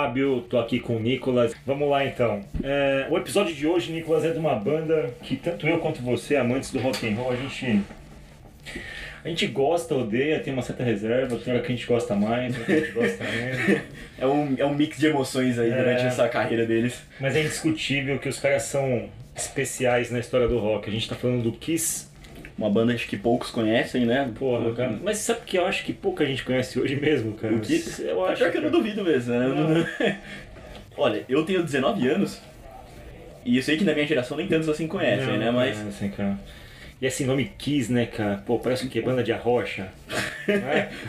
Fábio, tô aqui com o Nicolas. Vamos lá então. É, o episódio de hoje, Nicolas, é de uma banda que tanto eu quanto você, amantes do rock and roll, a gente a gente gosta, odeia, tem uma certa reserva, tem hora que a gente gosta mais, outra que a gente gosta menos. É um, é um mix de emoções aí É. durante essa carreira deles. Mas é indiscutível que os caras são especiais na história do rock. A gente tá falando do Kiss. Uma banda acho que poucos conhecem, né? Porra, cara. Mas sabe que eu acho que pouca gente conhece hoje mesmo, cara? O Kiss? Eu É acho. pior que eu não duvido mesmo, né? Não- Olha, eu tenho 19 anos e eu sei que na minha geração nem tantos assim conhecem, Não, né? Mas é assim, cara. E esse nome Kiss, né, cara? Pô, parece que é banda de arrocha. Não é?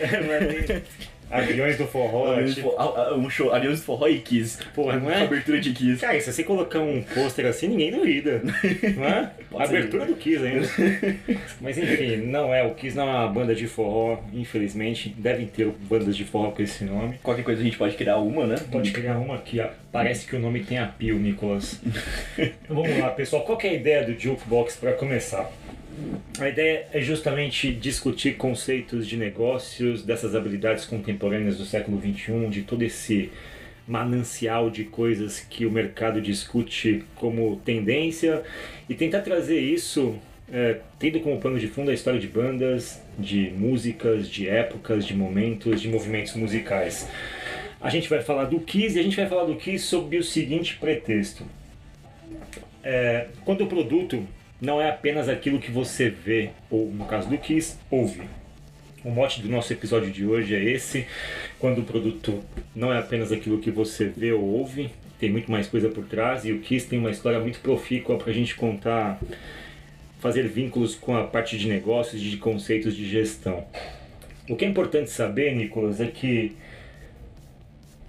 É, mas- Aviões do forró. Aviões tipo, ah, um show, Aviões de Forró e Kiss. Porra, não é? Abertura de Kiss. Cara, se você colocar um pôster assim, ninguém duvida. Não é? Pode ser. Abertura do Kiss ainda. Mas enfim, não é. O Kiss não é uma banda de forró, infelizmente. Devem ter bandas de forró com esse nome. Qualquer coisa a gente pode criar uma, né? Pode criar uma que parece que o nome tem apio, Nicolas. Então vamos lá, pessoal. Qual que é a ideia do Jukebox para começar? A ideia é justamente discutir conceitos de negócios, dessas habilidades contemporâneas do século XXI, de todo esse manancial de coisas que o mercado discute como tendência e tentar trazer isso é, tendo como pano de fundo a história de bandas, de músicas, de épocas, de momentos, de movimentos musicais. A gente vai falar do Kiss e a gente vai falar do Kiss sob o seguinte pretexto. É, quando o produto não é apenas aquilo que você vê, ou no caso do Kiss, ouve. O mote do nosso episódio de hoje é esse. Quando o produto não é apenas aquilo que você vê ou ouve, tem muito mais coisa por trás e o Kiss tem uma história muito profícua para a gente contar, fazer vínculos com a parte de negócios de conceitos de gestão. O que é importante saber, Nicolas, é que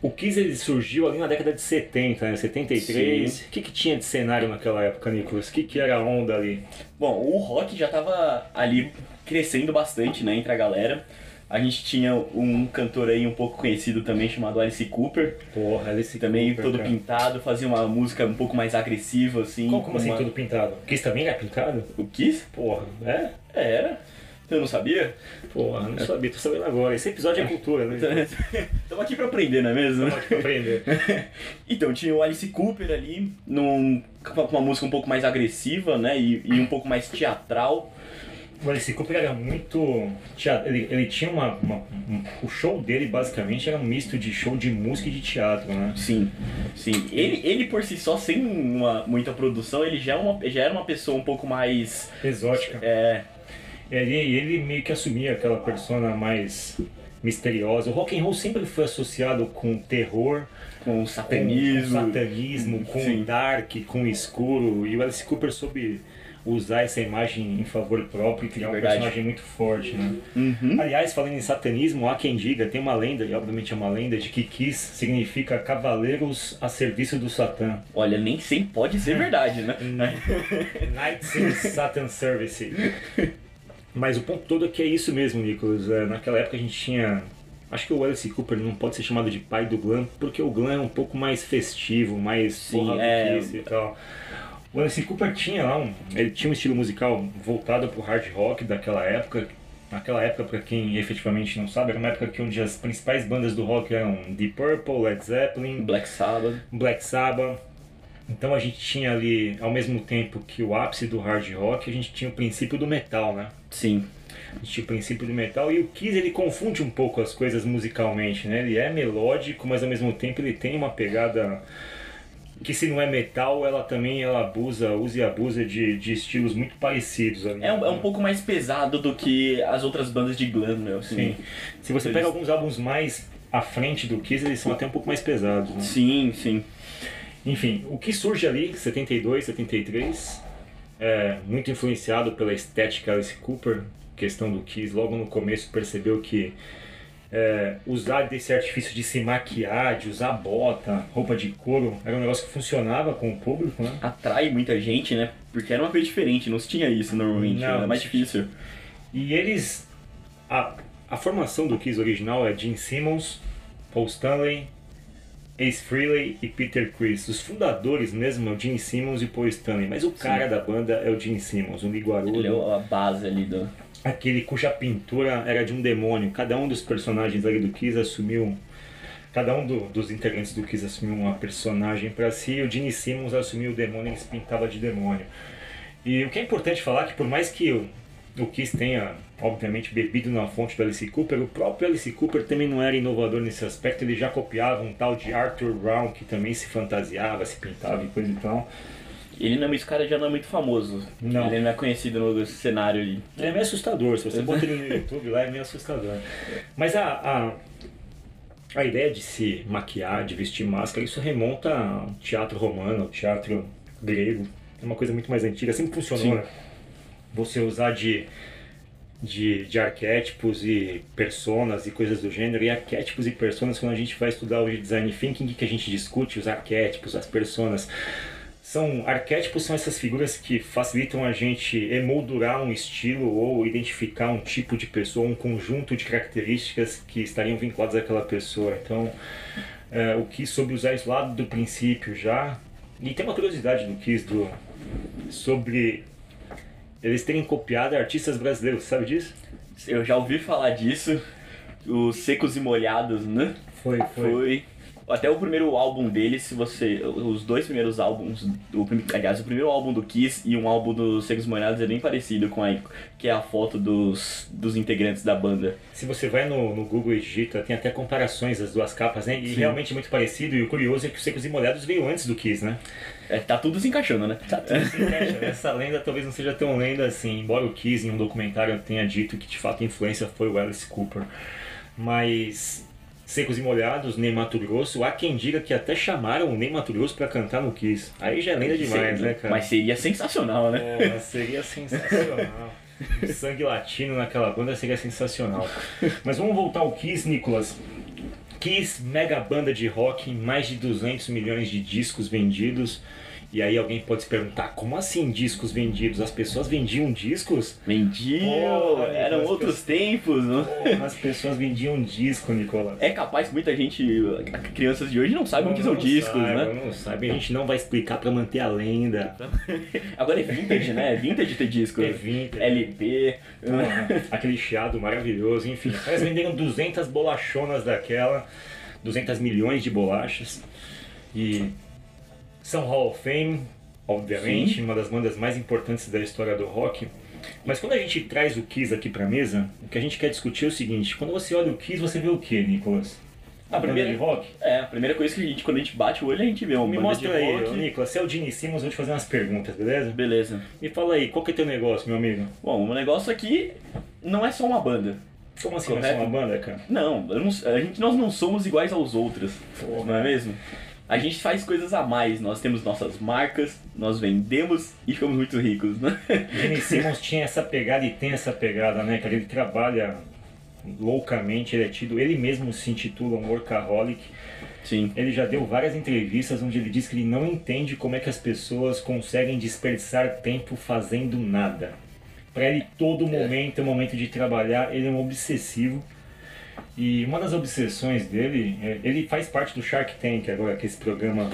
o Kiss ele surgiu ali na década de 70, né? 73. Sim. O que, que tinha de cenário naquela época, Nicolas? O que, que era a onda ali? Bom, o rock já tava ali crescendo bastante, né, entre a galera. A gente tinha um cantor aí um pouco conhecido também chamado Alice Cooper, Porra, esse também todo pintado, fazia uma música um pouco mais agressiva assim. Como, como assim uma- todo pintado? O Kiss também era pintado? O Kiss? Porra, é? É, era. Eu não sabia? Porra, não sabia, tô sabendo agora. Esse episódio é cultura, né? Estamos aqui pra aprender, não é mesmo? Pode aprender. Então, tinha o Alice Cooper ali, num, com uma música um pouco mais agressiva, né? E, e um pouco mais teatral. O Alice Cooper era muito. Ele, ele tinha uma, uma- um- O show dele basicamente era um misto de show de música e de teatro, né? Sim, sim. Ele, ele por si só, sem uma, muita produção, ele já, é uma, já era uma pessoa um pouco mais. Exótica. É, Ele, ele meio que assumia aquela persona mais misteriosa. O rock and roll sempre foi associado com terror, com com satanismo. satanismo, com Sim. dark, com escuro. E o Alice Cooper soube usar essa imagem em favor próprio e criar um Verdade. personagem muito forte, né? Uhum. Aliás, falando em satanismo, há quem diga, tem uma lenda, e obviamente é uma lenda, de que Kiss significa cavaleiros a serviço do Satã. Olha, nem sempre pode ser verdade, né? Knights in Satan Service. Mas o ponto todo é que é isso mesmo, Nicholas. É, naquela época a gente tinha. Acho que o Alice Cooper não pode ser chamado de pai do glam, porque o glam é um pouco mais festivo, mais Sim, é. E tal. O Alice Cooper tinha lá um. Ele tinha um estilo musical voltado pro hard rock daquela época. Naquela época, pra quem efetivamente não sabe, era uma época que onde as principais bandas do rock eram Deep Purple, Led Zeppelin, Black Sabbath. Black Sabbath. Então a gente tinha ali, ao mesmo tempo que o ápice do hard rock, a gente tinha o princípio do metal, né? Sim. A gente tinha o princípio do metal e o Kiss ele confunde um pouco as coisas musicalmente, né? Ele é melódico, mas ao mesmo tempo ele tem uma pegada que se não é metal, ela também ela abusa, usa e abusa de, de estilos muito parecidos. ali. É um, é um pouco mais pesado do que as outras bandas de glam, meu. Assim. Sim. Se você pega alguns álbuns mais à frente do Kiss, eles são até um pouco mais pesados, né? Sim, sim. Enfim, o que surge ali, 72, 73, é muito influenciado pela estética Alice Cooper, questão do Kiss, logo no começo percebeu que é, usar desse artifício de se maquiar, de usar bota, roupa de couro, era um negócio que funcionava com o público, né? Atrai muita gente, né? Porque era uma coisa diferente, não se tinha isso normalmente. Não. Era mais difícil. E eles. A, a formação do Kiss original é Gene Simmons, Paul Stanley, Ace Frehley e Peter Criss. Os fundadores mesmo é o Gene Simmons e Paul Stanley, mas o cara da banda é o Gene Simmons, um liguarudo, Ele é a base ali do. aquele cuja pintura era de um demônio. Cada um dos personagens ali do Kiss assumiu cada um do, dos integrantes do Kiss assumiu uma personagem para si, o Gene Simmons assumiu o demônio e ele se pintava de demônio. E o que é importante falar é que por mais que o, Kiss tenha, obviamente, bebido na fonte do Alice Cooper, o próprio Alice Cooper também não era inovador nesse aspecto, ele já copiava um tal de Arthur Brown, que também se fantasiava, se pintava e coisa e tal. Ele não, esse cara já não é muito famoso. Não. Ele não é conhecido no cenário ali. É meio assustador, se você bota ele no YouTube lá é meio assustador. Mas a, a, a ideia de se maquiar, de vestir máscara, isso remonta ao teatro romano, ao teatro grego. É uma coisa muito mais antiga, sempre funcionou, Sim. Você usar de, de, de arquétipos e personas e coisas do gênero. E arquétipos e personas, quando a gente vai estudar hoje design thinking, o que que a gente discute? Os arquétipos, as personas. São arquétipos são essas figuras que facilitam a gente emoldurar um estilo ou identificar um tipo de pessoa, um conjunto de características que estariam vinculadas àquela pessoa. Então, é, o Kiss soube usar isso lá do princípio já. E tem uma curiosidade do Kiss do, sobre eles terem copiado artistas brasileiros, sabe disso? Eu já ouvi falar disso. Os Secos e Molhados, né? Foi, Foi. Até o primeiro álbum deles, se você. Os dois primeiros álbuns. O, aliás, o primeiro álbum do Kiss e um álbum dos Secos Molhados é bem parecido com a. Que é a foto dos, dos integrantes da banda. Se você vai no, no Google e digita, tem até comparações das duas capas, né? E Sim. realmente é muito parecido. E o curioso é que o Secos e Molhados veio antes do Kiss, né? É, tá tudo se encaixando, né? Tá tudo se encaixa. Essa lenda talvez não seja tão lenda assim, embora o Kiss em um documentário tenha dito que de fato a influência foi o Alice Cooper. Mas Secos e Molhados, Ney Mato Grosso, há quem diga que até chamaram o Ney Mato Grosso pra cantar no Kiss. Aí já é lenda demais, Seria- né, cara? Mas seria sensacional, né? Porra, seria sensacional. O sangue latino naquela banda seria sensacional. Mas vamos voltar ao Kiss, Nicolas. Kiss, mega banda de rock, mais de 200 milhões de discos vendidos. E aí alguém pode se perguntar, como assim discos vendidos? As pessoas vendiam discos? Vendiam, Porra, eram Nicolas, outros tempos? Porra, as pessoas vendiam disco, Nicolas. É capaz que muita gente, crianças de hoje, não saibam o que são Não discos, sabe, né? Não sabe, a gente não vai explicar pra manter a lenda. Agora é vintage, né? É vintage ter disco. É vintage. LP. Porra, aquele chiado maravilhoso, enfim. Eles venderam 200 bolachonas daquela, 200 milhões de bolachas. E são Hall of Fame, obviamente, uma das bandas mais importantes da história do rock. Mas quando a gente traz o Kiss aqui pra mesa, o que a gente quer discutir é o seguinte: quando você olha o Kiss, você vê o que, Nicolas? A primeira- de rock? É, a primeira coisa que a gente, quando a gente bate o olho, a gente vê uma Me mostra aí, rock. Nicolas. Você é o Gene Simmons, vou te fazer umas perguntas, beleza? Beleza. Me fala aí, qual que é teu negócio, meu amigo? Bom, o negócio aqui não é só uma banda. Como assim, Correto. somos uma banda, cara? Não, não- a gente, nós não somos iguais aos outros, Porra. não é mesmo? A gente faz coisas a mais, nós temos nossas marcas, nós vendemos e ficamos muito ricos, né? Gene Simmons tinha essa pegada e tem essa pegada, né, cara? Ele trabalha loucamente, ele é tido, ele mesmo se intitula um workaholic. Sim. Ele já deu várias entrevistas onde ele diz que ele não entende como é que as pessoas conseguem desperdiçar tempo fazendo nada. Para ele, todo momento é um momento de trabalhar, ele é um obsessivo. E uma das obsessões dele, é- ele faz parte do Shark Tank agora, que é esse programa,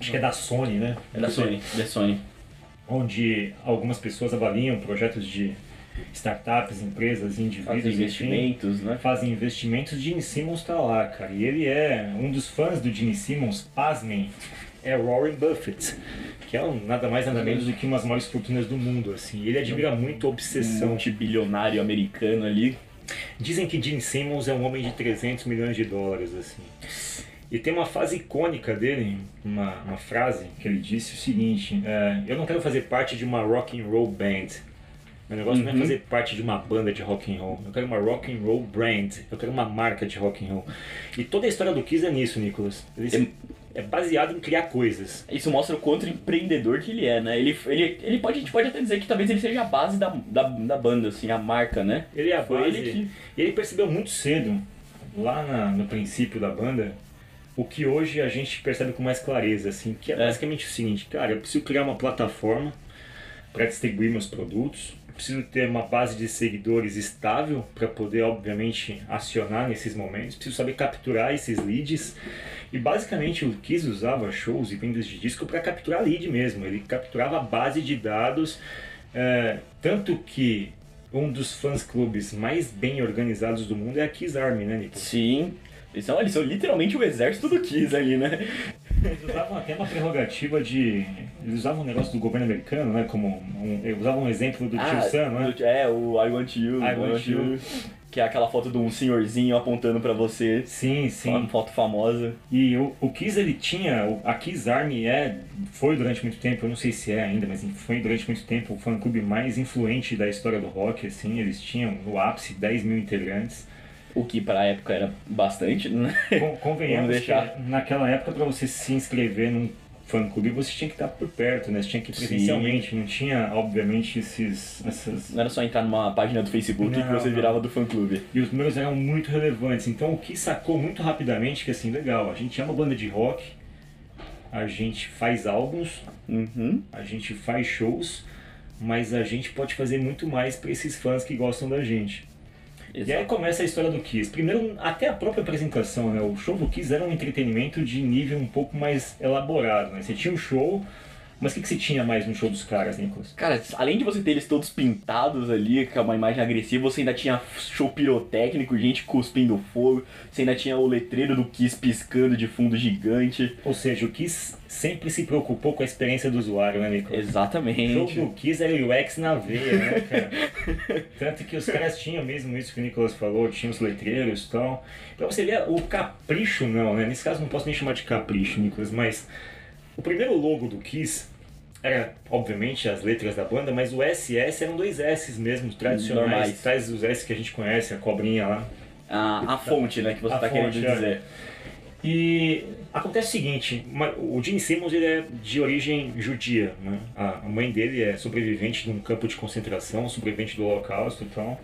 acho que é da Sony, né? É da Sony, da Sony. onde algumas pessoas avaliam projetos de startups, empresas, indivíduos, Fazem enfim, investimentos, né? fazem investimentos. Gene Simmons tá lá, cara, e ele é um dos fãs do Gene Simmons, pasmem, é Warren Buffett, que é um, nada mais nada menos do que uma das maiores fortunas do mundo, assim. Ele admira muito a Um obsessão. multibilionário americano ali. Dizem que Gene Simmons é um homem de 300 milhões de dólares, assim. E tem uma fase icônica dele, uma, uma frase que ele disse o seguinte: é, Eu não quero fazer parte de uma rock and roll band. Meu negócio não é Uhum. fazer parte de uma banda de rock and roll. Eu quero uma rock and roll brand. Eu quero uma marca de rock and roll. E toda a história do Kiss é nisso, Nicolas. Ele se- é baseado em criar coisas. Isso mostra o quanto empreendedor que ele é, né? Ele, ele, ele pode, a gente pode até dizer que talvez ele seja a base da, da, da banda, assim, a marca, né? Ele é a Foi base. ele que- E ele percebeu muito cedo, lá na- no princípio da banda, o que hoje a gente percebe com mais clareza, assim, que é, É. basicamente o seguinte, cara, eu preciso criar uma plataforma para distribuir meus produtos, preciso ter uma base de seguidores estável para poder, obviamente, acionar nesses momentos, preciso saber capturar esses leads. E basicamente o Kiss usava shows e vendas de disco para capturar lead mesmo. Ele capturava a base de dados, é, tanto que um dos fãs clubes mais bem organizados do mundo é a Kiss Army, né, Nico? Sim. Eles são, eles são literalmente o exército do Kiss ali, né? Eles usavam até uma prerrogativa de. Eles usavam um negócio do governo americano, né? Como. Um, eles usavam um exemplo do tio Sam, né? é, o I Want You. I Want You. Que é aquela foto de um senhorzinho apontando pra você. Sim, Uma sim. foto famosa. E o, o Kiss ele tinha. A Kiss Army é, foi durante muito tempo, eu não sei se é ainda, mas foi durante muito tempo o fã clube mais influente da história do rock, assim. Eles tinham no ápice 10 mil integrantes. O que pra época era bastante, né? Con- Convenhamos deixar. que naquela época, para você se inscrever num fã clube, você tinha que estar por perto, né? Você tinha que ir Sim. presencialmente. Não tinha, obviamente, esses, essas. Não era só entrar numa página do Facebook Não, que você virava do fã clube. E os números eram muito relevantes. Então o que sacou muito rapidamente que assim, legal, a gente é uma banda de rock, a gente faz álbuns, Uhum. a gente faz shows, mas a gente pode fazer muito mais para esses fãs que gostam da gente. E aí Exato. começa a história do Kiss. Primeiro, até a própria apresentação, né? O show do Kiss era um entretenimento de nível um pouco mais elaborado, né? Você tinha um show, mas o que, que você tinha mais no show dos caras, Nicolas? Cara, além de você ter eles todos pintados ali, com uma imagem agressiva, você ainda tinha show pirotécnico, gente cuspindo fogo, você ainda tinha o letreiro do Kiss piscando de fundo gigante. Ou seja, o Kiss sempre se preocupou com a experiência do usuário, né, Nicolas? O jogo Exatamente. do Kiss era UX na veia, né, cara? Tanto que os caras tinham mesmo isso que o Nicolas falou, tinham os letreiros e tal. Pra você ver, o capricho não, né? Nesse caso não posso nem chamar de capricho, Nicolas, mas o primeiro logo do Kiss era, obviamente, as letras da banda, mas o SS eram dois S mesmo, tradicionais, Normais. tais os S que a gente conhece, a cobrinha lá. A, a fonte, né, que você A tá fonte, querendo é. dizer. E acontece o seguinte, o Gene Simmons ele é de origem judia, né? A mãe dele é sobrevivente de um campo de concentração, sobrevivente do Holocausto e tal.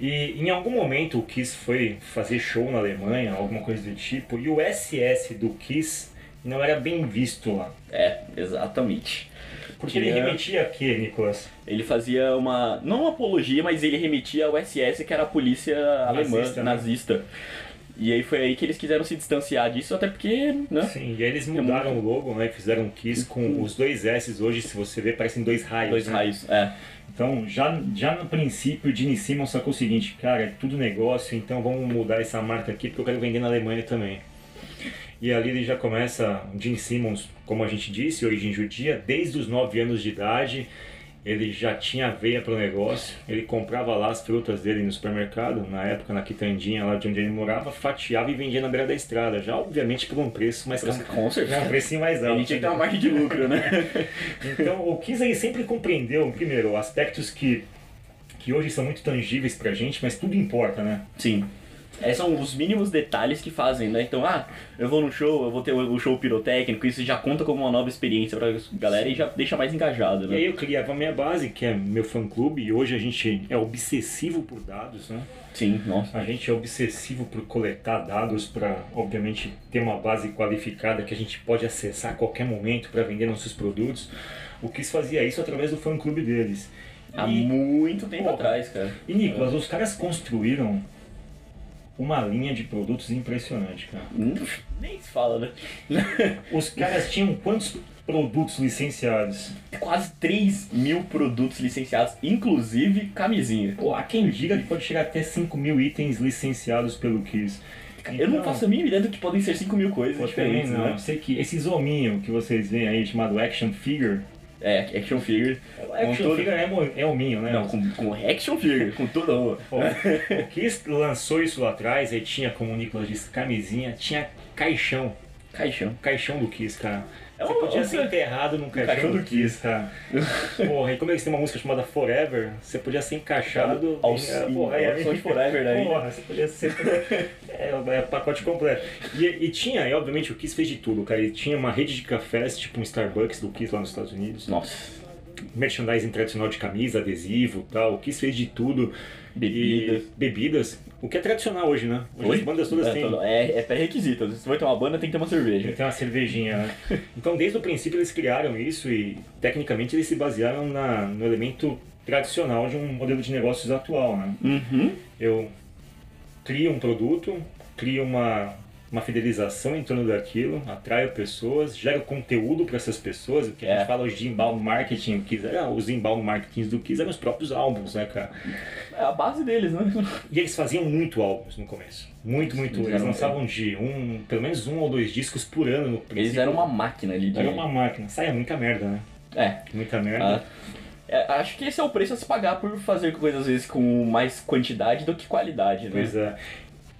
E em algum momento o Kiss foi fazer show na Alemanha, alguma coisa do tipo, e o SS do Kiss não era bem visto lá. É, exatamente. Porque ele remetia a quê, Nicolas? Ele fazia uma. não uma apologia, mas ele remetia ao SS, que era a polícia alemã, Nazista, né? nazista. E aí foi aí que eles quiseram se distanciar disso, até porque, né? Sim, e aí eles mudaram o logo, né? Fizeram um Kiss com os dois S hoje, se você ver, parecem dois raios. Dois né? raios. É. Então, já, já no princípio, Gene Simmons sacou o seguinte, cara, é tudo negócio, então vamos mudar essa marca aqui porque eu quero vender na Alemanha também. E ali ele já começa, o Gene Simmons, como a gente disse, origem judia, desde os 9 anos de idade, ele já tinha veia para o negócio, ele comprava lá as frutas dele no supermercado, na época na quitandinha lá de onde ele morava, fatiava e vendia na beira da estrada, já obviamente por um preço mais caro. Com Um certeza. precinho mais alto. Ele tinha que ter uma margem de lucro, né? Então, o Kiss ele sempre compreendeu, primeiro, aspectos que, que hoje são muito tangíveis pra gente, mas tudo importa, né? Sim. Esses são os mínimos detalhes que fazem, né? Então, ah, eu vou no show, eu vou ter o show pirotécnico, isso já conta como uma nova experiência pra galera e já deixa mais engajado, E né? aí eu criava a minha base, que é meu fã-clube, e hoje a gente é obsessivo por dados, né? Sim, nossa. A gente é obsessivo por coletar dados para, obviamente, ter uma base qualificada que a gente pode acessar a qualquer momento para vender nossos produtos. O Kiss fazia isso através do fã-clube deles. Há E- muito tempo Pô, atrás, cara. E Nicolas, os caras construíram uma linha de produtos impressionante, cara. Hum, Nem se fala, né? Os caras tinham quantos produtos licenciados? Quase 3 mil produtos licenciados, inclusive camisinha. Pô, há quem diga que pode chegar até 5 mil itens licenciados pelo Kiss. Eu não Então, faço a mínima ideia do que podem ser 5 mil coisas diferentes, não. né? Eu sei que esses hominho que vocês veem aí, chamado Action Figure, É, action figure. o Action todo- Figure é, mo- é hominho, né? Não, com, com action figure, com tudo. Pô, o Kiss lançou isso lá atrás, aí tinha, como o Nicolas disse, camisinha, tinha caixão. Caixão. Caixão do Kiss, cara. É Você podia ser enterrado num caixão, caixão do Kiss, cara. Porra, e como eles têm uma música chamada Forever, você podia ser encaixado. Ao em- sim, porra, aí- ao som de Forever daí. Porra, você podia ser. é, é o pacote completo. E, e tinha, e obviamente o Kiss fez de tudo, cara. Ele tinha uma rede de cafés, tipo um Starbucks do Kiss lá nos Estados Unidos. Nossa. Merchandising tradicional de camisa, adesivo tal. O Kiss fez de tudo. Bebidas. E bebidas. O que é tradicional hoje, né? Hoje as bandas todas é, têm. É, é pré-requisito. Se você vai ter uma banda, tem que ter uma cerveja. Tem uma cervejinha, né? Então, desde o princípio, eles criaram isso e, tecnicamente, eles se basearam na, no elemento tradicional de um modelo de negócios atual, né? Uhum. Eu crio um produto, crio uma uma fidelização em torno daquilo, atrai pessoas, gera conteúdo para essas pessoas. O que a gente É. fala hoje de inbound marketing, o Kiss era, os inbound marketings do Kiss eram os próprios álbuns, né, cara? É a base deles, né? E eles faziam muito álbuns no começo. Muito, muito. Eles Eles lançavam de um, pelo menos um ou dois discos por ano no princípio. Eles eram uma máquina ali de. Era uma máquina. Saia muita merda, né? É. Muita merda. Ah, é, acho que esse é o preço a se pagar por fazer coisas às vezes com mais quantidade do que qualidade, né? Pois é.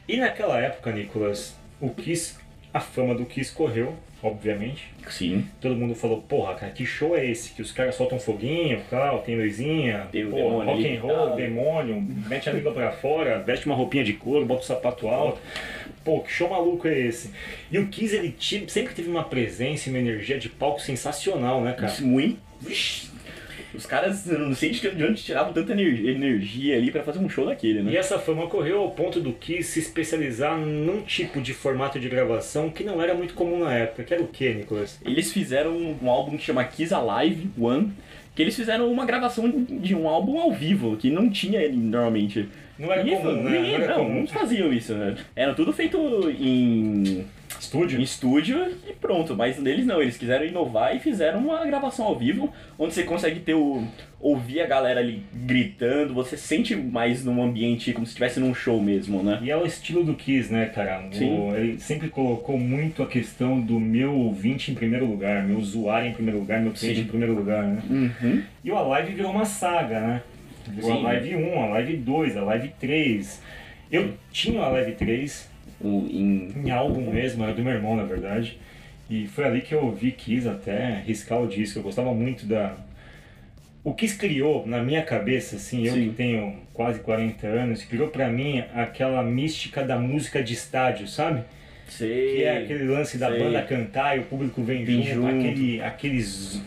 E naquela época, Nicolas, o Kiss, a fama do Kiss correu, obviamente. Sim. Todo mundo falou, porra, cara, que show é esse? Que os caras soltam foguinho, tal, tem luzinha, Tem o porra, demônio rock and roll, tal. demônio, mete a língua pra fora, veste uma roupinha de couro, bota o sapato alto. Pô, que show maluco é esse? E o Kiss, ele sempre teve uma presença e uma energia de palco sensacional, né, cara? Isso muito. Vixe. Os caras, não sei de de onde tiravam tanta ener- energia ali pra fazer um show daquele, E né? essa fama ocorreu ao ponto do Kiss se especializar num tipo de formato de gravação que não era muito comum na época, que era o que, Nicolas? Eles fizeram um álbum que chama Kiss Alive One, que eles fizeram uma gravação de um álbum ao vivo, que não tinha ele normalmente. Não era Ninguém- comum, né? ninguém- não era não, faziam isso, né? Era tudo feito em, Estúdio? em estúdio e pronto, mas neles não, eles quiseram inovar e fizeram uma gravação ao vivo, onde você consegue ter o. ouvir a galera ali gritando, você sente mais num ambiente como se estivesse num show mesmo, né? E é o estilo do Kiss, né, cara? O- Sim. ele sempre colocou muito a questão do meu ouvinte em primeiro lugar, meu usuário em primeiro lugar, meu cliente Sim. em primeiro lugar, né? Uhum. E o Alive virou uma saga, né? Sim. a Live 1, a Live 2, a Live 3. Eu tinha a Live 3 O- em- em álbum mesmo, era do meu irmão, na verdade. E foi ali que eu ouvi Kiss até riscar o disco. Eu gostava muito da. O Kiss criou na minha cabeça, assim, eu Sim. que tenho quase 40 anos, criou pra mim aquela mística da música de estádio, sabe? Sei. Que é aquele lance da sei. banda cantar e o público vem, Vem junto, junto. Aquele, aqueles,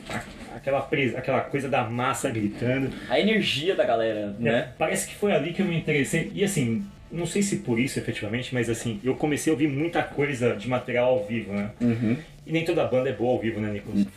aquela, pres- aquela coisa da massa gritando. A energia da galera, É, né? Parece que foi ali que eu me interessei. E assim, não sei se por isso efetivamente, mas assim, eu comecei a ouvir muita coisa de material ao vivo, né? Uhum. E nem toda banda é boa ao vivo, né, Nicolas? Não.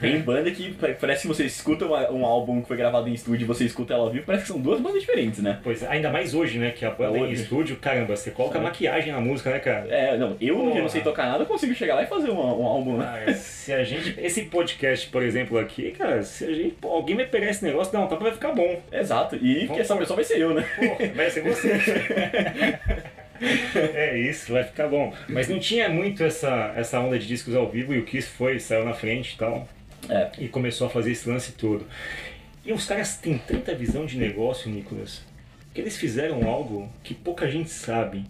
Tem banda que pa- parece que você escuta um álbum que foi gravado em estúdio e você escuta ela ao vivo, parece que são duas bandas diferentes, né? Pois, ainda mais hoje, né, que a banda é em Hoje. estúdio, caramba, você coloca É. maquiagem na música, né, cara? É, não, eu que Porra. não sei tocar nada, eu consigo chegar lá e fazer um, um álbum, né? Ah, se a gente. Esse podcast, por exemplo, aqui, cara, se a gente. Alguém me pegar esse negócio, não, tá vai ficar bom. Exato, e Vamos essa por- pessoa vai ser eu, né? Porra, vai ser você. é isso, vai ficar bom. Mas não tinha muito essa, essa onda de discos ao vivo e o Kiss foi, saiu na frente e tal. É. E começou a fazer esse lance todo. E os caras têm tanta visão de negócio, Nicolas, que eles fizeram algo que pouca gente sabe.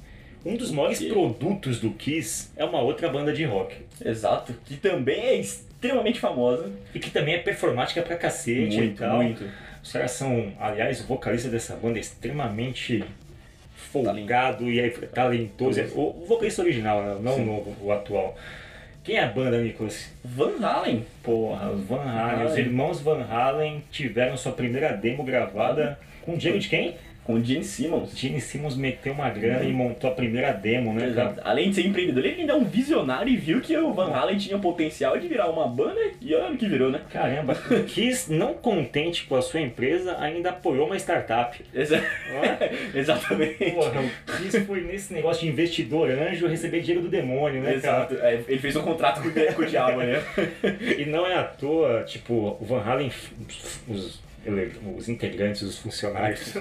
Um dos maiores quê? produtos do Kiss é uma outra banda de rock. Exato, que também é extremamente famosa. E que também é performática pra cacete e Muito, tal. muito. Os caras são, aliás, o vocalista dessa banda é extremamente folgado e é talentoso. O o vocalista original, né? não o novo, o atual. Quem é a banda, Nicolas? Van Halen. Porra, Van Halen. Os irmãos Van Halen tiveram sua primeira demo gravada com o Diego de quem? Com Gene Simmons. Gene Simmons meteu uma grana e montou a primeira demo, né, Exato. cara? Além de ser empreendedor, ele ainda é um visionário e viu que o Van Halen tinha potencial de virar uma banda e olha o que virou, né? Caramba, o Kiss, não contente com a sua empresa, ainda apoiou uma startup. Exa- é? Exatamente. Porra, o Kiss foi nesse negócio de investidor anjo receber dinheiro do demônio, né? Exato. É, ele fez um contrato com, o- o diabo, né? E não é à toa, tipo, o Van Halen, os, os integrantes, os funcionários,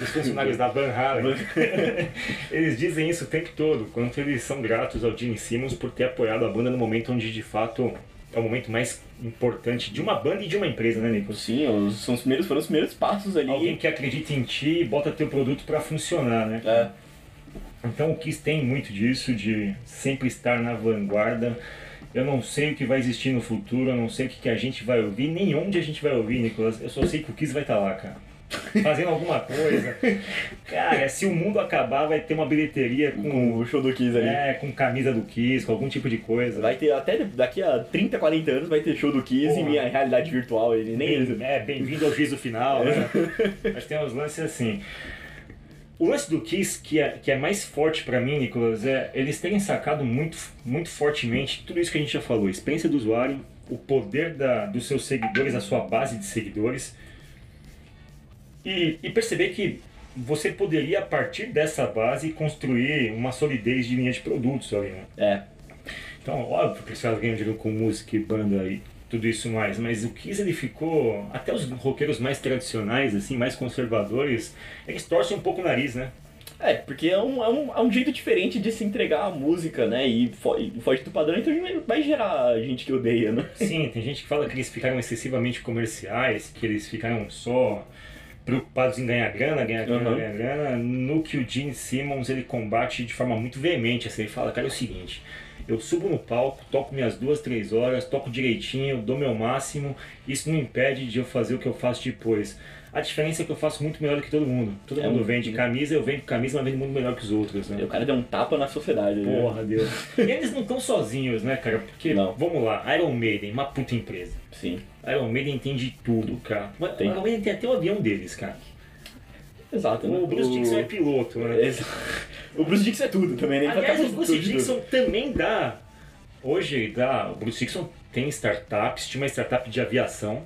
os funcionários da Van Halen, eles dizem isso o tempo todo, quanto eles são gratos ao Gene Simmons por ter apoiado a banda no momento onde de fato é o momento mais importante de uma banda e de uma empresa, né, Nicolas? Sim, os, são os primeiros, foram os primeiros passos ali. Alguém que acredita em ti e bota teu produto pra funcionar, né? É, Então o Kiss tem muito disso, de sempre estar na vanguarda. Eu não sei o que vai existir no futuro, eu não sei o que, que a gente vai ouvir, nem onde a gente vai ouvir, Nicolas. Eu só sei que o Kiss vai estar lá, cara. Fazendo alguma coisa. Cara, se o mundo acabar, vai ter uma bilheteria com com, o show do Kiss ali. é, com camisa do Kiss, com algum tipo de coisa. Vai ter até daqui a 30, 40 anos vai ter show do Kiss Porra. em minha realidade virtual. Ele nem Bem- é, bem-vindo ao juízo final, né? Mas tem uns lances assim. O lance do Kiss, que é, que é mais forte pra mim, Nicolas, é eles terem sacado muito, muito fortemente tudo isso que a gente já falou: a experiência do usuário, o poder da, dos seus seguidores, a sua base de seguidores. E, e perceber que você poderia, a partir dessa base, construir uma solidez de linha de produtos ali, né? É. Então, óbvio que caras ganham dinheiro com música e banda e tudo isso mais, mas o Kiss ele ficou, até os roqueiros mais tradicionais, assim, mais conservadores, eles torcem um pouco o nariz, né? É, porque é um, é, um, é um jeito diferente de se entregar a música, né? E fo- e foge do padrão, então vai gerar gente que odeia, né? Sim, tem gente que fala que eles ficaram excessivamente comerciais, que eles ficaram só preocupados em ganhar grana, ganhar grana, Uhum. ganhar grana, no que o Gene Simmons ele combate de forma muito veemente, assim, ele fala, cara, é o seguinte, eu subo no palco, toco minhas duas, três horas, toco direitinho, dou meu máximo, isso não impede de eu fazer o que eu faço depois. A diferença é que eu faço muito melhor do que todo mundo. Todo É mundo um- vende camisa, eu vendo camisa, mas vendo muito melhor que os outros, né? O cara deu um tapa na sociedade. né? Porra, Deus. E eles não estão sozinhos, né, cara? Porque, Não. vamos lá, Iron Maiden, uma puta empresa. Sim. Iron Maiden tem de tudo, cara. Tem. Iron Maiden tem até o avião deles, cara. Exato, né? O Bruce Dixon é piloto, né? Exa- O Bruce Dixon é tudo também, né? Aliás, o Bruce Dixon também dá. Hoje dá. O Bruce Dixon tem startups, tinha uma startup de aviação.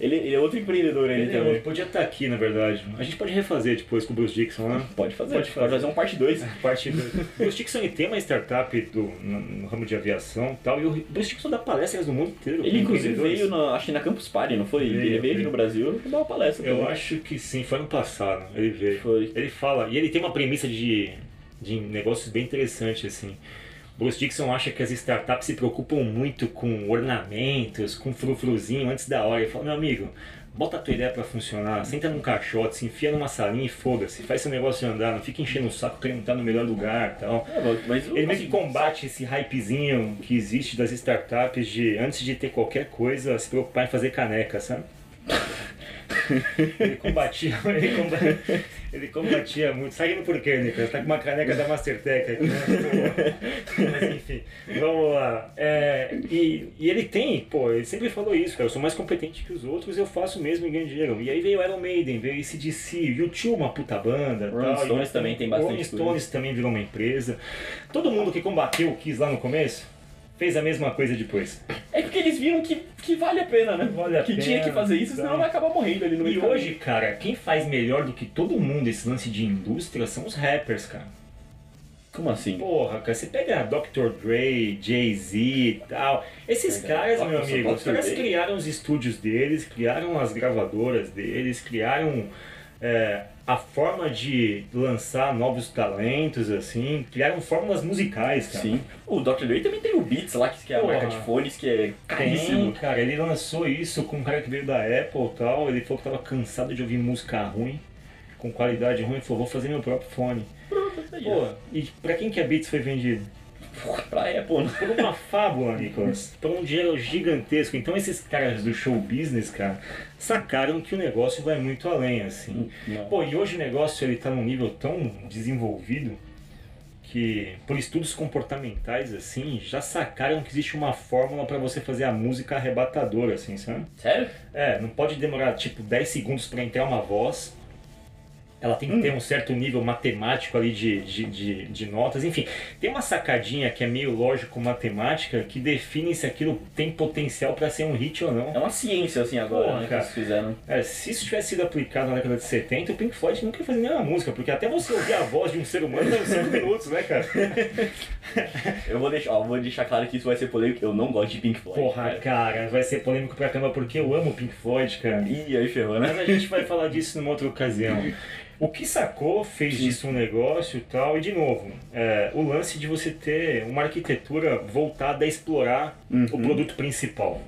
Ele, ele é outro empreendedor ele, Ele também. podia estar aqui, na verdade. A gente pode refazer depois com o Bruce Dixon, né? Pode fazer, Pode pode fazer. fazer, um parte 2. Parte do... O Bruce Dixon ele tem uma startup do, no, no ramo de aviação e tal. E o Bruce Dixon dá palestras no mundo inteiro. Ele inclusive veio, na, acho que na Campus Party, não foi? Veio, ele veio aqui no Brasil e deu uma palestra. Eu também. acho que sim, foi ano passado. Ele veio. Foi. Ele fala, e ele tem uma premissa de, de negócios bem interessante, assim. Bruce Dixon acha que as startups se preocupam muito com ornamentos, com frufruzinho antes da hora. Ele fala, meu amigo, bota a tua ideia pra funcionar, senta num caixote, se enfia numa salinha e foda-se, faz seu negócio andar, não fica enchendo o saco querendo estar no melhor lugar e tal. É, mas Ele meio que combate esse hypezinho que existe das startups de, antes de ter qualquer coisa, se preocupar em fazer caneca, sabe? Ele combatia, ele combatia, ele combatia muito. Sabe no porquê, Nicolas? Tá com uma caneca da Mastertech aqui, né? Mas enfim, vamos lá. É, e, e ele tem, pô, ele sempre falou isso, cara. Eu sou mais competente que os outros, eu faço mesmo e ganho dinheiro. E aí veio Iron Maiden, veio ACDC, U2, uma puta banda. Rolling Stones também tem bastante Rolling. Stones também virou uma empresa. Todo mundo que combateu o Kiss lá no começo fez a mesma coisa depois. É porque eles viram que, que vale a pena, né? Vale a que pena, tinha que fazer isso, senão vai acabar morrendo ali no meio E caminho. hoje, cara, quem faz melhor do que todo mundo esse lance de indústria são os rappers, cara. Como assim? Porra, cara, você pega Dr. Dre, Jay-Z e tal. Esses Verdade. caras, meu amigo, os caras criaram os estúdios deles, criaram as gravadoras deles, criaram é, a forma de lançar novos talentos, assim, criaram fórmulas musicais, cara. Sim. O Dr. Dre também tem o Beats lá, que é a Porra. marca de fones, que é Tem, caríssimo. cara, ele lançou isso com um cara que veio da Apple e tal. Ele falou que tava cansado de ouvir música ruim, com qualidade ruim, e falou: vou fazer meu próprio fone. Pô, e pra quem que a Beats foi vendido? Pra Apple, né? Por uma fábula, Nicolas. Por um dinheiro gigantesco. Então esses caras do show business, cara, sacaram que o negócio vai muito além, assim. Não. Pô, e hoje o negócio ele tá num nível tão desenvolvido que, por estudos comportamentais, assim, já sacaram que existe uma fórmula pra você fazer a música arrebatadora, assim, sabe? Sério? É, não pode demorar tipo 10 segundos pra entrar uma voz. Ela tem que ter um certo nível matemático ali de, de, de, de notas. Enfim, tem uma sacadinha que é meio lógico-matemática que define se aquilo tem potencial pra ser um hit ou não. É uma ciência, assim, agora, Porra, né, que cara. eles fizeram. É, se isso tivesse sido aplicado na década de 70, o Pink Floyd nunca ia fazer nenhuma música, porque até você ouvir a voz de um ser humano uns 5 minutos, né, cara? Eu vou deixar, ó, vou deixar claro que isso vai ser polêmico, eu não gosto de Pink Floyd. Porra, cara. cara, vai ser polêmico pra caramba, porque eu amo o Pink Floyd, cara. Ih, aí ferrou, né? Mas a gente vai falar disso numa outra ocasião. O que sacou fez Sim. disso um negócio e tal, e de novo, é, o lance de você ter uma arquitetura voltada a explorar Uhum. o produto principal.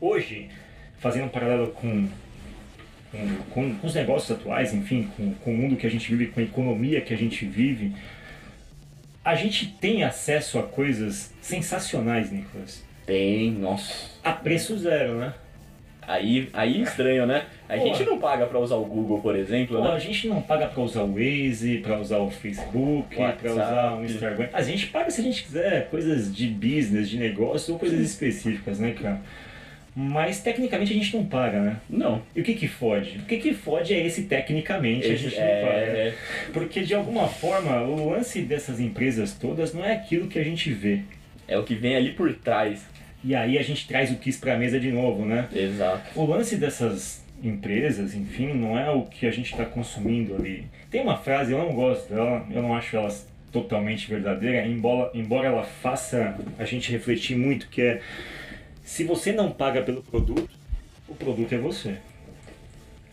Hoje, fazendo um paralelo com, com, com- com os negócios atuais, enfim, com, com o mundo que a gente vive, com a economia que a gente vive, a gente tem acesso a coisas sensacionais, Nicolas. Tem, nossa. A preço zero, né? Aí, aí estranho, né? A Pô. gente não paga pra usar o Google, por exemplo, Pô, né? a gente não paga pra usar o Waze, pra usar o Facebook, pra WhatsApp. usar o Instagram. A gente paga se a gente quiser coisas de business, de negócio ou coisas específicas, né, cara? Mas tecnicamente a gente não paga, né? Não. E o que que fode? O que que fode é esse tecnicamente a Esse- gente não paga. é, Porque de alguma forma o lance dessas empresas todas não é aquilo que a gente vê. é o que vem ali por trás. E aí a gente traz o Kiss pra mesa de novo, né? Exato. O lance dessas, empresas, enfim, não é o que a gente está consumindo ali. Tem uma frase, eu não gosto dela, eu não acho ela totalmente verdadeira, embora, embora ela faça a gente refletir muito, que é se você não paga pelo produto, o produto é você.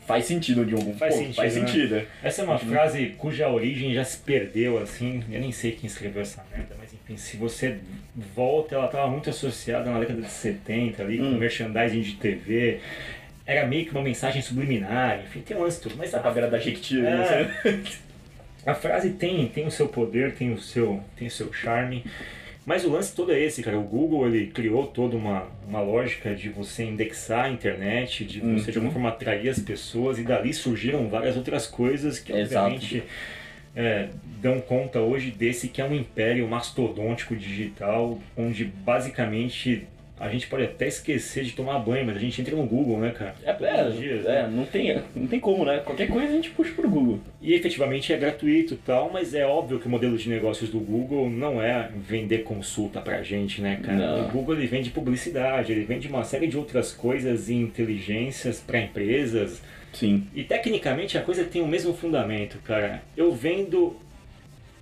Faz sentido de algum Faz ponto, sentido, Faz né? sentido. Essa é uma frase cuja origem já se perdeu, assim, eu nem sei quem escreveu essa merda, mas se você volta, ela estava muito associada na década de 70 ali, com Hum. merchandising de TV, era meio que uma mensagem subliminar, enfim, tem um lance tudo, mas Dá pra agradar Jequiti, É. né? a frase tem, tem o seu poder, tem o seu, tem o seu charme, mas o lance todo é esse, cara. O Google ele criou toda uma, uma lógica de você indexar a internet, de você de alguma forma atrair as pessoas, e dali surgiram várias outras coisas que Exato. obviamente é, dão conta hoje desse que é um império mastodôntico digital, onde basicamente a gente pode até esquecer de tomar banho, mas a gente entra no Google, né, cara? É, é, dias, é, né? não, tem, não tem como, né? Qualquer coisa a gente puxa pro Google. E efetivamente é gratuito e tal, mas é óbvio que o modelo de negócios do Google não é vender consulta pra gente, né, cara? Não. O Google ele vende publicidade, ele vende uma série de outras coisas e inteligências para empresas. Sim. E tecnicamente a coisa tem o mesmo fundamento, cara. Eu vendo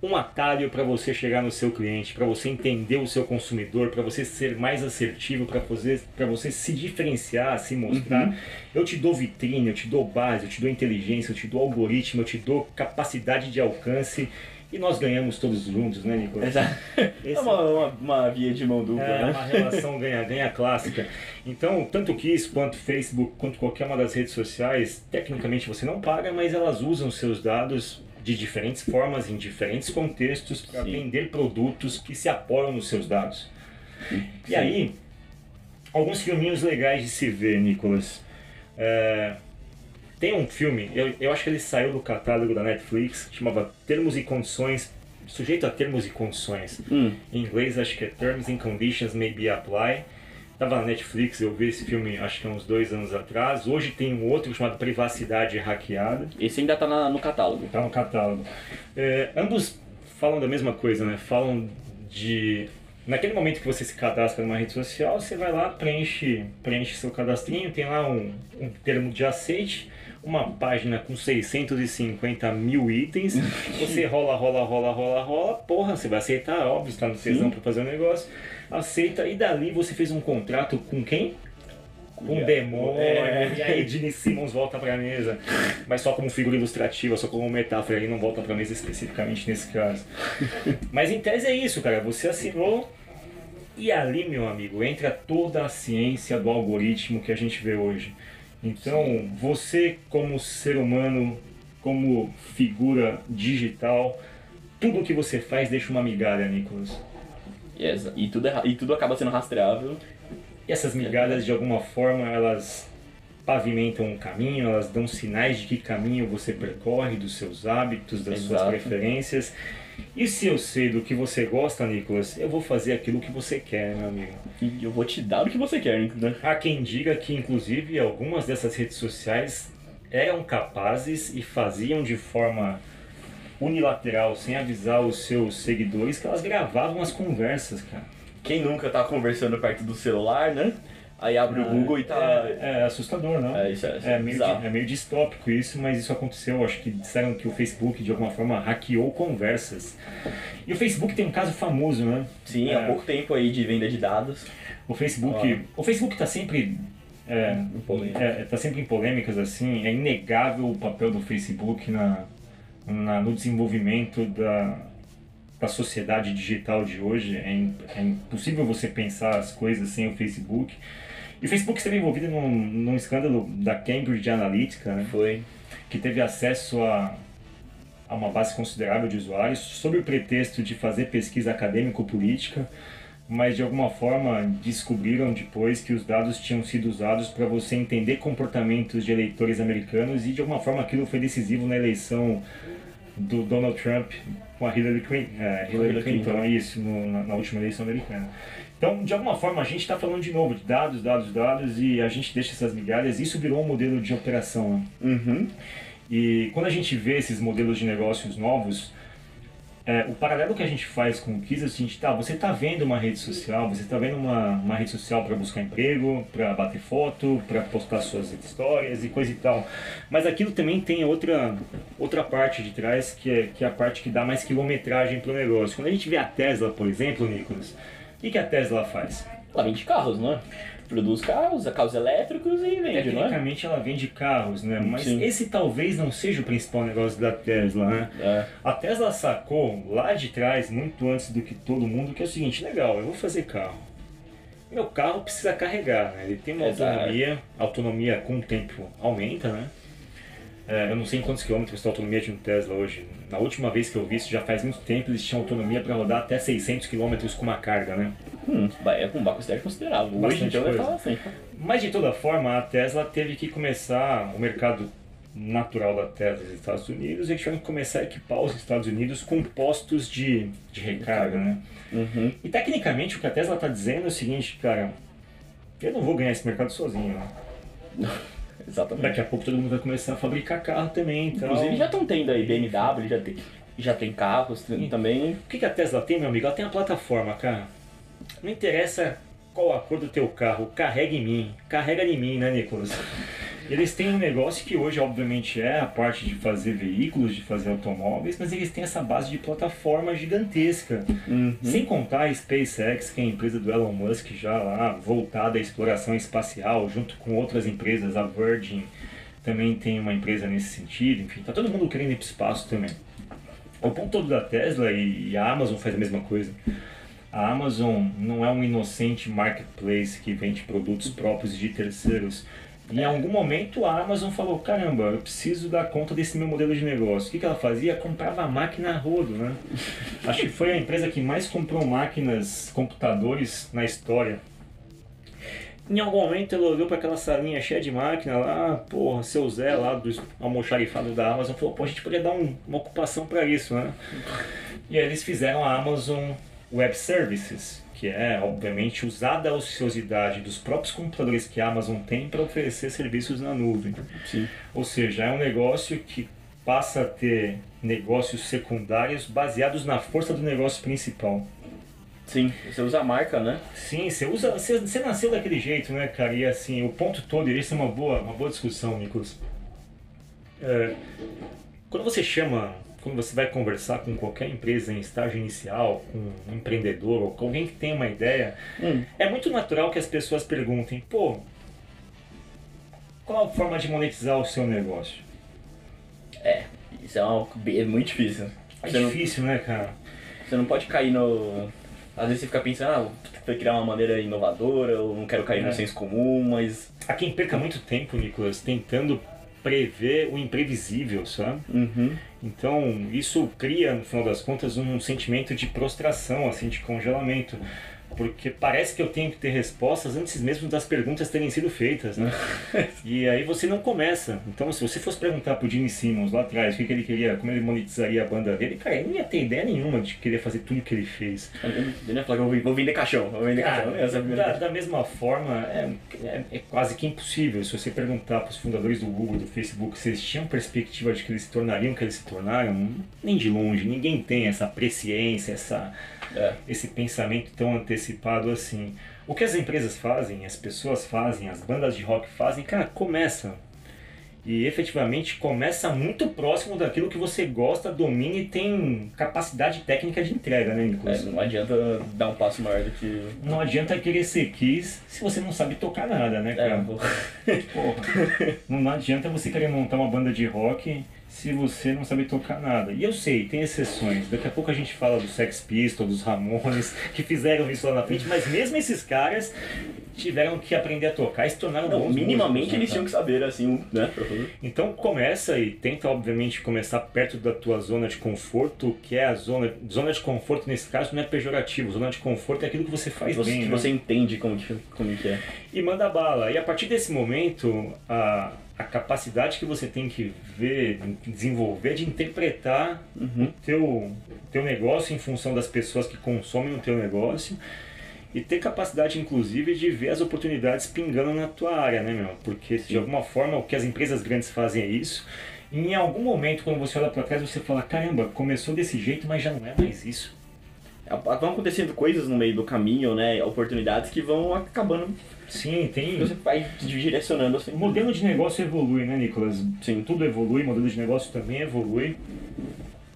um atalho para você chegar no seu cliente, para você entender o seu consumidor, para você ser mais assertivo, para você, pra você se diferenciar, se mostrar. Eu te dou vitrine, eu te dou base, eu te dou inteligência, eu te dou algoritmo, eu te dou capacidade de alcance. E nós ganhamos todos juntos, né, Nicolas? Exato. Esse- É uma, uma, uma via de mão dupla, é né? uma relação ganha-ganha clássica. Então, tanto o Kiss quanto o Facebook, quanto qualquer uma das redes sociais, tecnicamente você não paga, mas elas usam seus dados de diferentes formas, em diferentes contextos, para vender produtos que se apoiam nos seus dados. E Sim. aí, alguns filminhos legais de se ver, Nicolas. É, tem um filme, eu, eu acho que ele saiu do catálogo da Netflix, chamava Termos e Condições, sujeito a termos e condições. Hum. Em inglês acho que é Terms and Conditions May Be Apply. Tava na Netflix, eu vi esse filme acho que há uns dois anos atrás. Hoje tem um outro chamado Privacidade Hackeada. Esse ainda tá na- no catálogo. Tá no catálogo. É, ambos falam da mesma coisa, né? Falam de. Naquele momento que você se cadastra numa rede social, você vai lá, preenche, preenche seu cadastrinho, tem lá um, um termo de aceite, uma página com 650 mil itens, você rola, rola, rola, rola, rola, porra, você vai aceitar, óbvio, está no Sim. para fazer o negócio, aceita, e dali você fez um contrato com quem? Com o demônio, É. e aí Gene Simmons volta pra mesa, mas só como figura ilustrativa, só como metáfora, ele não volta pra mesa especificamente nesse caso. Mas em tese é isso, cara, você assinou e ali, meu amigo, entra toda a ciência do algoritmo que a gente vê hoje. Então, você como ser humano, como figura digital, tudo que você faz deixa uma migalha, Nicolas. Yes. E, tudo é e tudo acaba sendo rastreável. E essas migalhas, de alguma forma, elas pavimentam um caminho, elas dão sinais de que caminho você percorre, dos seus hábitos, das suas Exato. preferências. E se eu sei do que você gosta, Nicolas, eu vou fazer aquilo que você quer, meu amigo. E eu vou te dar o que você quer, né? Há quem diga que, inclusive, algumas dessas redes sociais eram capazes e faziam de forma unilateral, sem avisar os seus seguidores, que elas gravavam as conversas, cara. Quem nunca tá conversando perto do celular, né? Aí abre o Google e tá. É, é assustador, não? É, isso é, É meio, é meio distópico isso, mas isso aconteceu. Acho que disseram que o Facebook, de alguma forma, hackeou conversas. E o Facebook tem um caso famoso, né? Sim, É, há pouco tempo aí de venda de dados. O Facebook, o Facebook tá sempre é, é, tá sempre em polêmicas assim. É inegável o papel do Facebook na, na- no desenvolvimento da, da sociedade digital de hoje. É, é impossível você pensar as coisas sem o Facebook. E o Facebook esteve envolvido num, num escândalo da Cambridge Analytica, né? Foi. que teve acesso a, a uma base considerável de usuários sob o pretexto de fazer pesquisa acadêmico-política, mas de alguma forma descobriram depois que os dados tinham sido usados para você entender comportamentos de eleitores americanos e de alguma forma aquilo foi decisivo na eleição do Donald Trump com a Hillary, Clin- é, Hillary Clinton, Clinton. isso, no- na, na última eleição americana. Então, de alguma forma, a gente está falando de novo de dados, dados, dados, e a gente deixa essas migalhas. Isso virou um modelo de operação. Né? Uhum. E quando a gente vê esses modelos de negócios novos, é, o paralelo que a gente faz com o Kiss é o seguinte, tá, você está vendo uma rede social, você está vendo uma, uma rede social para buscar emprego, para bater foto, para postar suas histórias e coisa e tal. Mas aquilo também tem outra, outra parte de trás, que é, que é a parte que dá mais quilometragem para o negócio. Quando a gente vê a Tesla, por exemplo, Nicolas, o que, que a Tesla faz? Ela vende carros, não é? Produz carros, carros elétricos e vende, não é? Tecnicamente ela vende carros, né? Mas Sim. esse talvez não seja o principal negócio da Tesla, né? É. A Tesla sacou lá de trás, muito antes do que todo mundo, que é o seguinte, legal, eu vou fazer carro. Meu carro precisa carregar, né? Ele tem uma Exato. autonomia, a autonomia com o tempo aumenta, né? É, eu não sei em quantos quilômetros está a autonomia de um Tesla hoje. Na última vez que eu vi isso, já faz muito tempo, eles tinham autonomia para rodar até 600 quilômetros com uma carga, né? Hum, é com um bacosidade considerável. Hoje Bastante então vai coisa. falar assim. Mas de toda forma, a Tesla teve que começar o mercado natural da Tesla nos Estados Unidos, eles tiveram que começar a equipar os Estados Unidos com postos de, de recarga, né? Uhum. E tecnicamente o que a Tesla está dizendo é o seguinte, cara, eu não vou ganhar esse mercado sozinho, né? Exatamente. Daqui a pouco todo mundo vai começar a fabricar carro também, então... Inclusive já estão tendo aí BMW, já tem, já tem carros também. O que, que a Tesla tem, meu amigo? Ela tem a plataforma, cara. Não interessa qual a cor do teu carro, carrega em mim. Carrega em mim, né, Nicolas? Eles têm um negócio que hoje, obviamente, é a parte de fazer veículos, de fazer automóveis, mas eles têm essa base de plataforma gigantesca. Uhum. Sem contar a SpaceX, que é a empresa do Elon Musk já lá voltada à exploração espacial, junto com outras empresas, a Virgin também tem uma empresa nesse sentido, enfim, tá todo mundo querendo ir para o espaço também. O ponto todo da Tesla e a Amazon faz a mesma coisa. A Amazon não é um inocente marketplace que vende produtos próprios de terceiros. Em algum momento a Amazon falou, caramba, eu preciso dar conta desse meu modelo de negócio. O que, que ela fazia? Comprava a máquina a rodo, né? Acho que foi a empresa que mais comprou máquinas, computadores na história. Em algum momento ela olhou para aquela salinha cheia de máquina lá, porra, seu Zé lá do almoxarifado da Amazon falou, pô, a gente podia dar um- uma ocupação para isso, né? E aí eles fizeram a Amazon Web Services, que é, obviamente, usada a ociosidade dos próprios computadores que a Amazon tem para oferecer serviços na nuvem. Sim. Ou seja, é um negócio que passa a ter negócios secundários baseados na força do negócio principal. Sim, você usa a marca, né? Sim, você usa, você, você nasceu daquele jeito, né, cara? E assim, o ponto todo, e isso é uma boa, uma boa discussão, Nicolas. É, quando você chama, quando você vai conversar com qualquer empresa em estágio inicial, com um empreendedor ou com alguém que tem uma ideia, Hum. é muito natural que as pessoas perguntem, pô, qual a forma de monetizar o seu negócio? É, isso é, uma, é muito difícil. É Você não, difícil, né, cara? você não pode cair no. Às vezes você fica pensando, ah, vou criar uma maneira inovadora, eu não quero cair É. no senso comum, mas. Há quem perca muito tempo, Nicolas, tentando prever o imprevisível, sabe? Uhum. Então, isso cria, no final das contas, um sentimento de prostração, assim, de congelamento. Porque parece que eu tenho que ter respostas antes mesmo das perguntas terem sido feitas, né? e aí você não começa. Então, se você fosse perguntar pro Gene Simmons lá atrás o que, que ele queria, como ele monetizaria a banda dele, cara, ele não ia ter ideia nenhuma de querer fazer tudo que ele fez. Ele ia falar que vou- vender caixão, vou vender Cara, caixão. Essa é da, da mesma forma, é, é, é quase que impossível. Se você perguntar para os fundadores do Google, do Facebook, se eles tinham perspectiva de que eles se tornariam o que eles se tornaram, nem de longe. Ninguém tem essa presciência, essa, É. esse pensamento tão antecipado assim. O que as empresas fazem, as pessoas fazem, as bandas de rock fazem, cara, começa. E efetivamente começa muito próximo daquilo que você gosta, domina e tem capacidade técnica de entrega, né, É, Nicolas? não adianta dar um passo maior do que. Não adianta querer ser Kiss se você não sabe tocar nada, né, É, cara? vou- Porra. Não adianta você querer montar uma banda de rock se você não sabe tocar nada. E eu sei, tem exceções. Daqui a pouco a gente fala dos Sex Pistols, dos Ramones, que fizeram isso lá na frente, mas mesmo esses caras tiveram que aprender a tocar e se tornaram Não, bons minimamente músicos, né, eles tinham que saber, assim, né? Então começa e tenta obviamente começar perto da tua zona de conforto, que é a zona zona de conforto nesse caso não é pejorativo, zona de conforto é aquilo que você faz você, bem, que né? você entende como que, como que é. e manda bala. E a partir desse momento, a, a capacidade que você tem que ver, desenvolver de interpretar Uhum. o teu, teu negócio em função das pessoas que consomem o teu negócio e ter capacidade, inclusive, de ver as oportunidades pingando na tua área, né, meu? Porque, de alguma forma, o que as empresas grandes fazem é isso. em algum momento, quando você olha para trás, você fala: caramba, começou desse jeito, mas já não é mais isso. Vão acontecendo coisas no meio do caminho, né? Oportunidades que vão acabando. Sim, tem. Você vai direcionando assim. O modelo de negócio evolui, né, Nicolas? Sim. Tudo evolui, o modelo de negócio também evolui.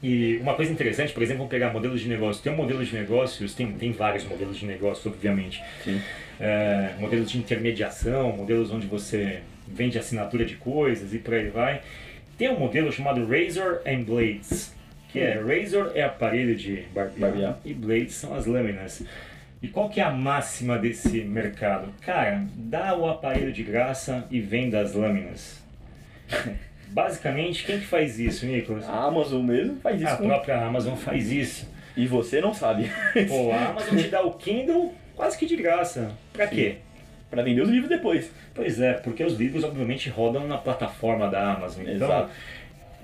E uma coisa interessante, por exemplo, vamos pegar modelos de negócio. Tem um modelo de negócios, tem, tem vários modelos de negócio, obviamente. Sim. É, modelos de intermediação, modelos onde você vende assinatura de coisas e por aí vai. Tem um modelo chamado Razor and Blades, que é Razor é aparelho de barbear, Barbear. e Blades são as lâminas. E qual que é a máxima desse mercado? Cara, dá o aparelho de graça e venda as lâminas. Basicamente, quem que faz isso, Nicolas? A Amazon mesmo faz isso. A com- própria Amazon faz isso. E você não sabe. Pô, a Amazon te dá o Kindle quase que de graça. Pra quê? pra vender os livros depois. Pois é, porque os livros obviamente rodam na plataforma da Amazon. Então, Exato.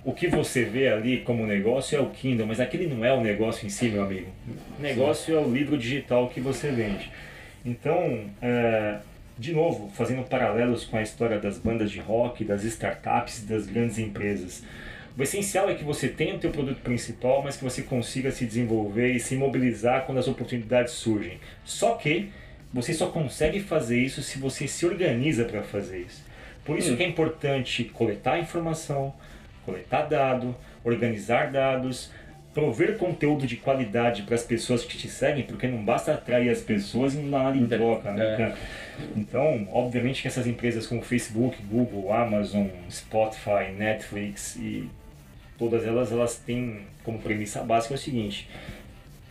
O que você vê ali como negócio é o Kindle, mas aquele não é o negócio em si, meu amigo. O negócio é o livro digital que você vende. Então, é, de novo, fazendo paralelos com a história das bandas de rock, das startups das grandes empresas. O essencial é que você tenha o teu produto principal, mas que você consiga se desenvolver e se mobilizar quando as oportunidades surgem. Só que você só consegue fazer isso se você se organiza para fazer isso. Por isso Hum. que é importante coletar informação, coletar dado, organizar dados, prover conteúdo de qualidade para as pessoas que te seguem, porque não basta atrair as pessoas e não dar nada em troca, né, É. Então, obviamente que essas empresas como Facebook, Google, Amazon, Spotify, Netflix e todas elas, elas têm como premissa básica o seguinte,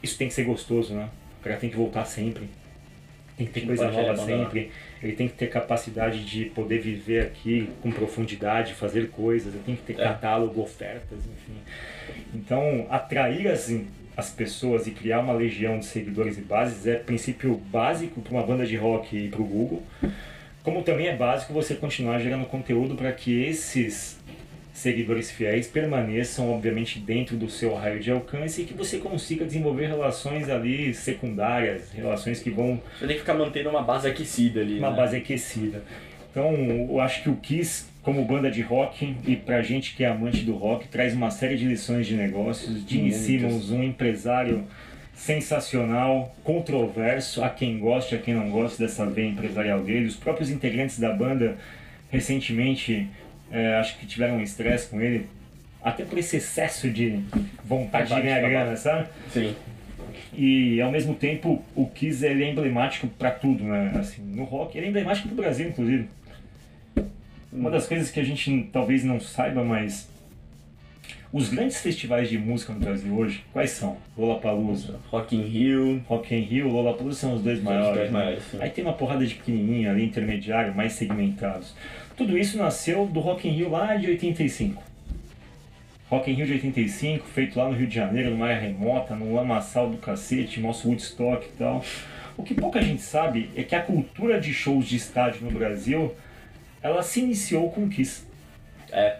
isso tem que ser gostoso, né? O cara tem que voltar sempre. Tem que ter coisa nova sempre. Ele tem que ter capacidade de poder viver aqui com profundidade, fazer coisas. Ele tem que ter É. catálogo, ofertas, enfim. Então, atrair as, as pessoas e criar uma legião de seguidores e bases é princípio básico para uma banda de rock e para o Google. Como também é básico você continuar gerando conteúdo para que esses seguidores fiéis permaneçam, obviamente, dentro do seu raio de alcance e que você consiga desenvolver relações ali secundárias, relações que vão Você tem que ficar mantendo uma base aquecida ali. uma né? base aquecida. Então, eu acho que o Kiss, como banda de rock, e pra gente que é amante do rock, traz uma série de lições de negócios. Gene. Simmons, um empresário sensacional, controverso, a quem gosta, a quem não gosta dessa veia empresarial dele. Os próprios integrantes da banda, recentemente, eh, acho que tiveram um estresse com ele, até por esse excesso de vontade de ganhar grana, sabe? Sim. E ao mesmo tempo o Kiss ele é emblemático para tudo, né? Assim, no rock, ele é emblemático pro Brasil, inclusive. Uma das coisas que a gente talvez não saiba, mas os grandes festivais de música no Brasil hoje, quais são? Lollapalooza, Rock in Rio. Rock in Rio, Lollapalooza são os dois os maiores. dois né? maiores, sim. Aí tem uma porrada de pequenininho ali, intermediário, mais segmentados. Tudo isso nasceu do Rock in Rio lá de 85. Rock in Rio de 85, feito lá no Rio de Janeiro, numa área remota, num lamaçal do cacete, nosso Woodstock e tal. O que pouca gente sabe é que a cultura de shows de estádio no Brasil, ela se iniciou com o Kiss. É.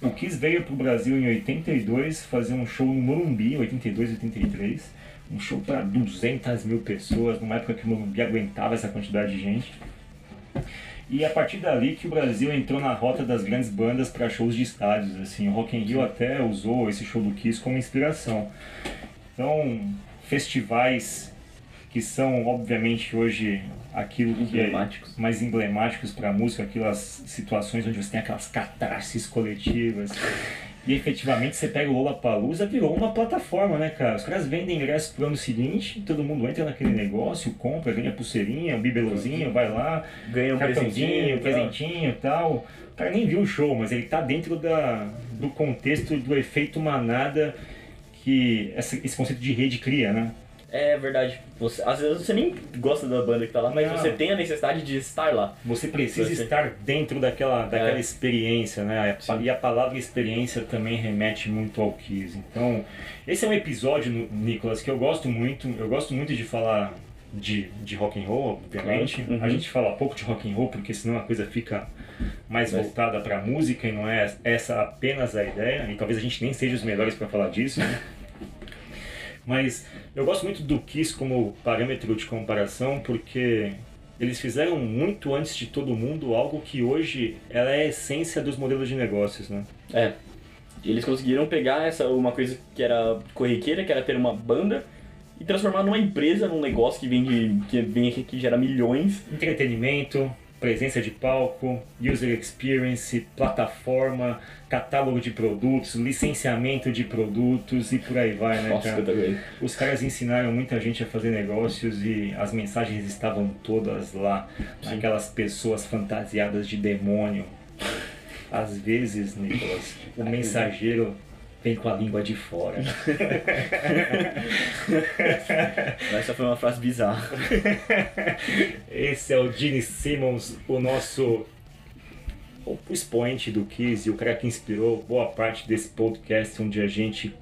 O Kiss veio pro Brasil em 82 fazer um show no Morumbi, 82, 83. Um show para 200 mil pessoas, numa época que o Morumbi aguentava essa quantidade de gente. E a partir dali que o Brasil entrou na rota das grandes bandas para shows de estádios. Assim, o Rock in Rio até usou esse show do Kiss como inspiração. Então, festivais que são, obviamente, hoje aquilo que é mais emblemáticos para a música, aquelas situações onde você tem aquelas catarses coletivas. E efetivamente você pega o Lollapalooza, virou uma plataforma, né, cara? Os caras vendem ingressos pro ano seguinte, todo mundo entra naquele negócio, compra, ganha pulseirinha, um bibelozinho, vai lá, Ganha um cartãozinho, presentinho. presentinho e tal. O cara nem viu o show, mas ele tá dentro da, do contexto do efeito manada que esse conceito de rede cria, né? É verdade. Você, às vezes você nem gosta da banda que tá lá, mas Não. você tem a necessidade de estar lá. Você precisa Você- estar dentro daquela, daquela É. experiência, né? Sim. E a palavra experiência também remete muito ao Kiss. Então, esse é um episódio, Nicolas, que eu gosto muito. Eu gosto muito de falar de, de rock and roll, obviamente. Uhum. A gente fala pouco de rock and roll porque senão a coisa fica mais Mas- voltada para música e não é essa apenas a ideia. E talvez a gente nem seja os melhores para falar disso. né? Mas eu gosto muito do Kiss como parâmetro de comparação porque eles fizeram muito antes de todo mundo algo que hoje ela é a essência dos modelos de negócios, né? É. Eles conseguiram pegar essa uma coisa que era corriqueira, que era ter uma banda, e transformar numa empresa, num negócio que vende, que vem aqui, que gera milhões. Entretenimento, presença de palco, user experience, plataforma, catálogo de produtos, licenciamento de produtos e por aí vai, né, Nossa, cara? Os caras ensinaram muita gente a fazer negócios e as mensagens estavam todas lá, aquelas pessoas fantasiadas de demônio. Às vezes, Nicolas, o mensageiro com a língua de fora. Essa foi uma frase bizarra. Esse é o Gene Simmons, o nosso o expoente do Kiss e o cara que inspirou boa parte desse podcast onde a gente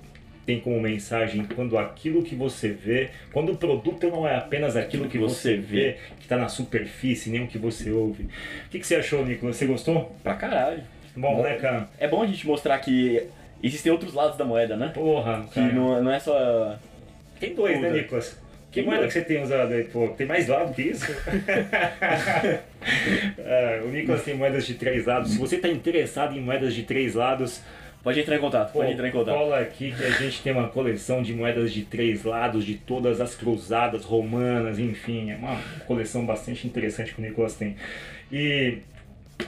tem como mensagem quando aquilo que você vê, quando o produto não é apenas aquilo que você vê, que está na superfície, nem o que você ouve. O que, que você achou, Nicolas? Você gostou? Pra caralho. Bom, né, cara? É bom a gente mostrar que existem outros lados da moeda, né? Porra, Que cara. não, não é só. Tem dois, né, Puta. Nicolas? Que Tem moeda dois. que você tem usado aí? Pô, tem mais lado que isso? É, o Nicolas tem moedas de três lados. Se você está interessado em moedas de três lados, Pode entrar em contato, pode entrar em contato. cola aqui que a gente tem uma coleção de moedas de três lados, de todas as cruzadas romanas, enfim. É uma coleção bastante interessante que o Nicolas tem. E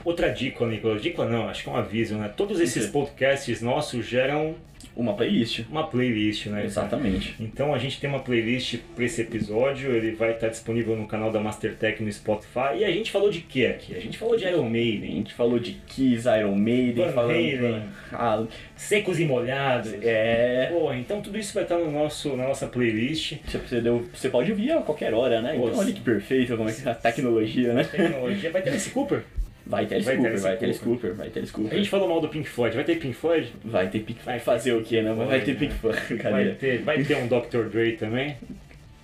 outra dica, Nicolas. Dica não, acho que é um aviso, né? Todos esses quê? podcasts nossos geram Uma playlist. uma playlist, né? Exatamente. Então a gente tem uma playlist para esse episódio, ele vai estar disponível no canal da Mastertech no Spotify. E a gente falou de que aqui? A gente falou de Iron A Maiden, gente falou de Kiss, Iron Maiden, Van falando. Halen. Ah, secos e molhados. é. Pô, então tudo isso vai estar no nosso, na nossa playlist. Você, deu, você pode ouvir a qualquer hora, né? Então olha que perfeito como é que é a tecnologia, né? Tecnologia. Vai ter esse Cooper? Vai ter Alice Cooper, vai ter Alice Cooper. Vai ter Alice A Cooper. gente falou mal do Pink Floyd. Vai ter Pink Floyd? Vai ter Pink Vai fazer o quê, né? Vai ter Pink? Floyd, Vai ter, vai ter um Dr. Dre também.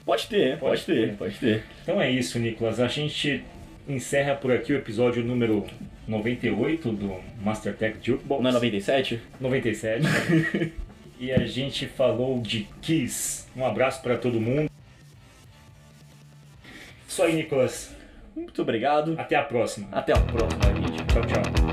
Pode ter, Pode pode ter, ter. pode ter. Então é isso, Nicolas. A gente encerra por aqui o episódio número 98 do Mastertech Jukebox. Não é 97? 97. e a gente falou de Kiss. Um abraço para todo mundo. Isso aí, Nicolas. Muito obrigado. Até a próxima. Até a próxima, gente. Tchau, tchau.